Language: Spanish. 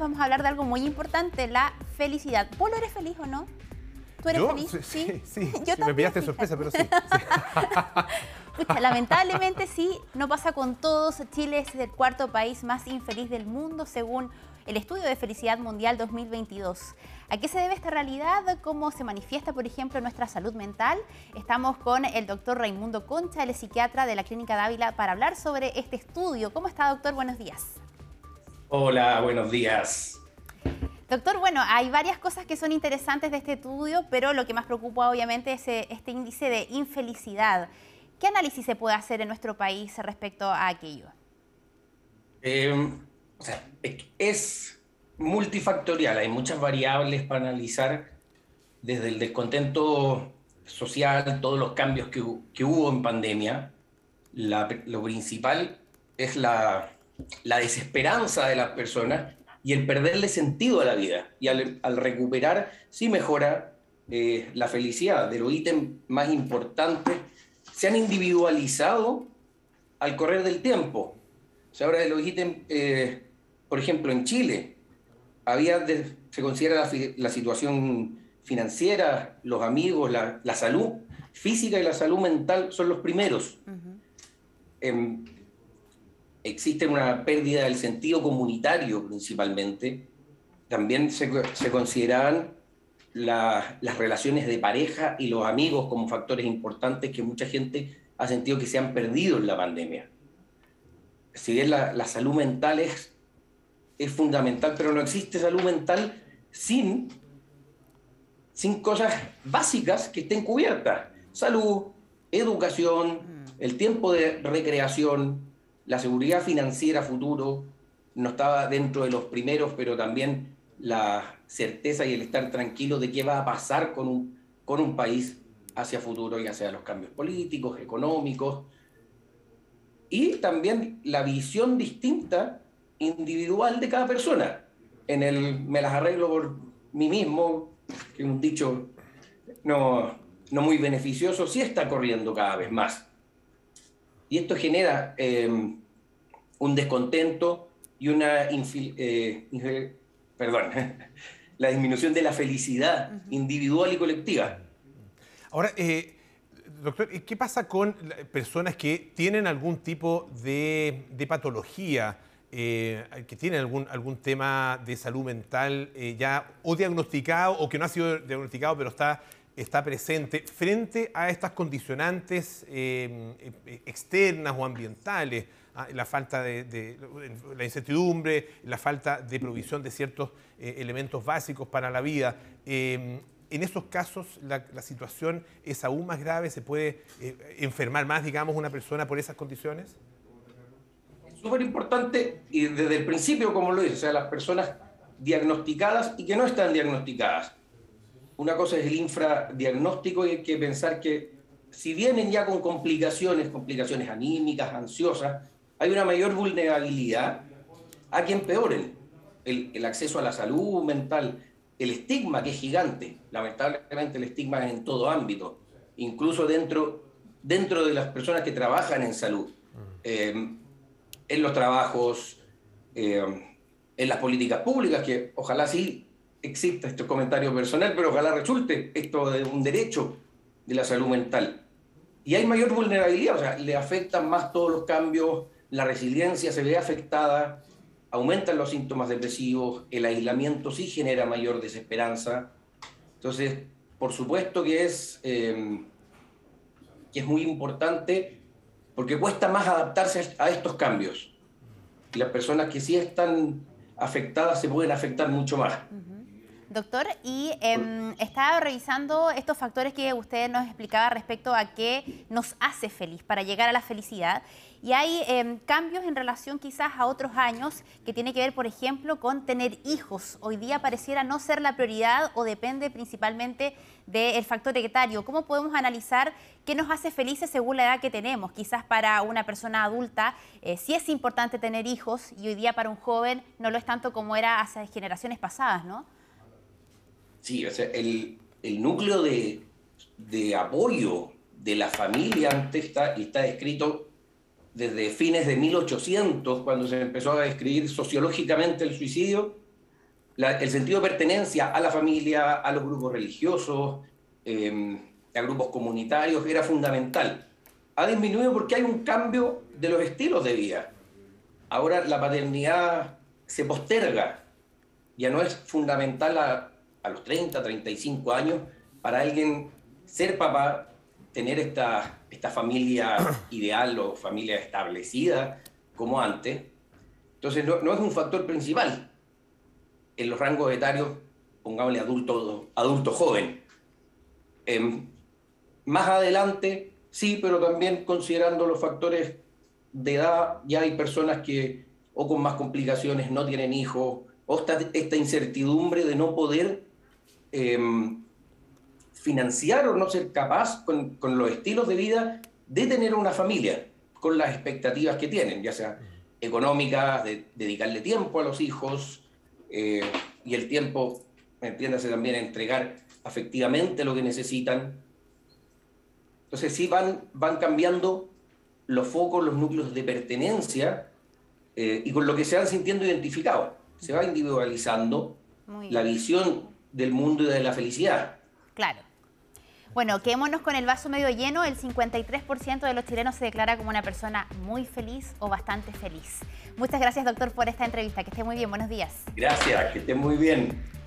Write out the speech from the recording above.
vamos a hablar de algo muy importante, la felicidad. ¿Vos lo eres feliz o no? ¿Tú eres feliz? Sí, sí. Yo me pillaste sorpresa, pero sí. lamentablemente sí, no pasa con todos. Chile es el cuarto país más infeliz del mundo según el estudio de felicidad mundial 2022. ¿A qué se debe esta realidad? ¿Cómo se manifiesta, por ejemplo, nuestra salud mental? Estamos con el doctor Raimundo Concha, el psiquiatra de la Clínica Dávila, para hablar sobre este estudio. ¿Cómo está, doctor? Buenos días. Hola, buenos días. Doctor, bueno, hay varias cosas que son interesantes de este estudio, pero lo que más preocupa obviamente es eh, este índice de infelicidad. ¿Qué análisis se puede hacer en nuestro país respecto a aquello? Em, o sea, es multifactorial, hay muchas variables para analizar, desde el descontento social, todos los cambios que, hubo en pandemia. lo principal es la, la desesperanza de las personas y el perderle sentido a la vida. Y al, recuperar, sí mejora eh, la felicidad. De los ítems más importantes, se han individualizado al correr del tiempo. O sea, ahora de los ítems, eh, por ejemplo, en Chile, había se considera la, situación financiera, los amigos, la, salud física y la salud mental son los primeros existe una pérdida del sentido comunitario principalmente. También se, se consideraban las relaciones de pareja y los amigos como factores importantes que mucha gente ha sentido que se han perdido en la pandemia. Si bien la, la salud mental es, es fundamental, pero no existe salud mental sin, sin cosas básicas que estén cubiertas. Salud, educación, mm. el tiempo de recreación, la seguridad financiera futuro no estaba dentro de los primeros, pero también la certeza y el estar tranquilo de qué va a pasar con un, con un país hacia futuro, ya sea los cambios políticos, económicos, y también la visión distinta individual de cada persona. En el me las arreglo por mí mismo, que es un dicho no, no muy beneficioso, sí está corriendo cada vez más. Y esto genera eh, un descontento y una eh, perdón, la disminución de la felicidad individual y colectiva. Ahora, eh, doctor, ¿qué pasa con personas que tienen algún tipo de, patología? que tienen algún, algún tema de salud mental ya o diagnosticado o que no ha sido diagnosticado pero está está presente frente a estas condicionantes eh, eh, externas o ambientales, ah, la falta de, la incertidumbre, la falta de provisión de ciertos eh, elementos básicos para la vida. en esos casos la, situación es aún más grave, se puede enfermar más, digamos, una persona por esas condiciones. Es súper importante y desde el principio, como lo dice, o sea, las personas diagnosticadas y que no están diagnosticadas una cosa es el infradiagnóstico y hay que pensar que si vienen ya con complicaciones, complicaciones anímicas, ansiosas, hay una mayor vulnerabilidad a que empeoren el, acceso a la salud mental, el estigma que es gigante, lamentablemente el estigma es en todo ámbito, incluso dentro, dentro de las personas que trabajan en salud, eh, en los trabajos, eh, en las políticas públicas, que ojalá sí exista este comentario personal, pero ojalá resulte esto de un derecho de la salud mental. Y hay mayor vulnerabilidad, o sea, le afectan más todos los cambios, la resiliencia se ve afectada, aumentan los síntomas depresivos, el aislamiento sí genera mayor desesperanza. Entonces, por supuesto que es, eh, que es muy importante porque cuesta más adaptarse a estos cambios. Las personas que sí están afectadas se pueden afectar mucho más. Doctor, y em, estaba revisando estos factores que usted nos explicaba respecto a qué nos hace feliz para llegar a la felicidad. Y hay em, cambios en relación quizás a otros años que tiene que ver, por ejemplo, con tener hijos. Hoy día pareciera no ser la prioridad o depende principalmente del factor etario. ¿Cómo podemos analizar qué nos hace felices según la edad que tenemos? Quizás para una persona adulta eh, sí es importante tener hijos y hoy día para un joven no lo es tanto como era hace generaciones pasadas, ¿no? Sí, o sea, el, núcleo de, apoyo de la familia antes está, está escrito desde fines de 1800, cuando se empezó a describir sociológicamente el suicidio, el sentido de pertenencia a la familia, a los grupos religiosos, em, a grupos comunitarios, era fundamental. Ha disminuido porque hay un cambio de los estilos de vida. Ahora la paternidad se posterga, ya no es fundamental a, a los 30, 35 años para alguien ser papá, tener esta, esta familia ideal o familia establecida como antes. Entonces no, no es un factor principal en los rangos etarios, pongámosle adulto, adulto joven. Em, más adelante, sí, pero también considerando los factores de edad, ya hay personas que o con más complicaciones no tienen hijos, o esta, esta incertidumbre de no poder em, financiar o no ser capaz con, con, los estilos de vida de tener una familia, con las expectativas que tienen, ya sea económicas, de dedicarle tiempo a los hijos, eh, y el tiempo, entiéndase también, entregar afectivamente lo que necesitan. Entonces sí van, van cambiando los focos, los núcleos de pertenencia eh, y con lo que se van sintiendo identificados. Se va individualizando la visión del mundo y de la felicidad. Claro. Bueno, quedémonos con el vaso medio lleno. El 53% de los chilenos se declara como una persona muy feliz o bastante feliz. Muchas gracias, doctor, por esta entrevista. Que esté muy bien. Buenos días. Gracias, que esté muy bien.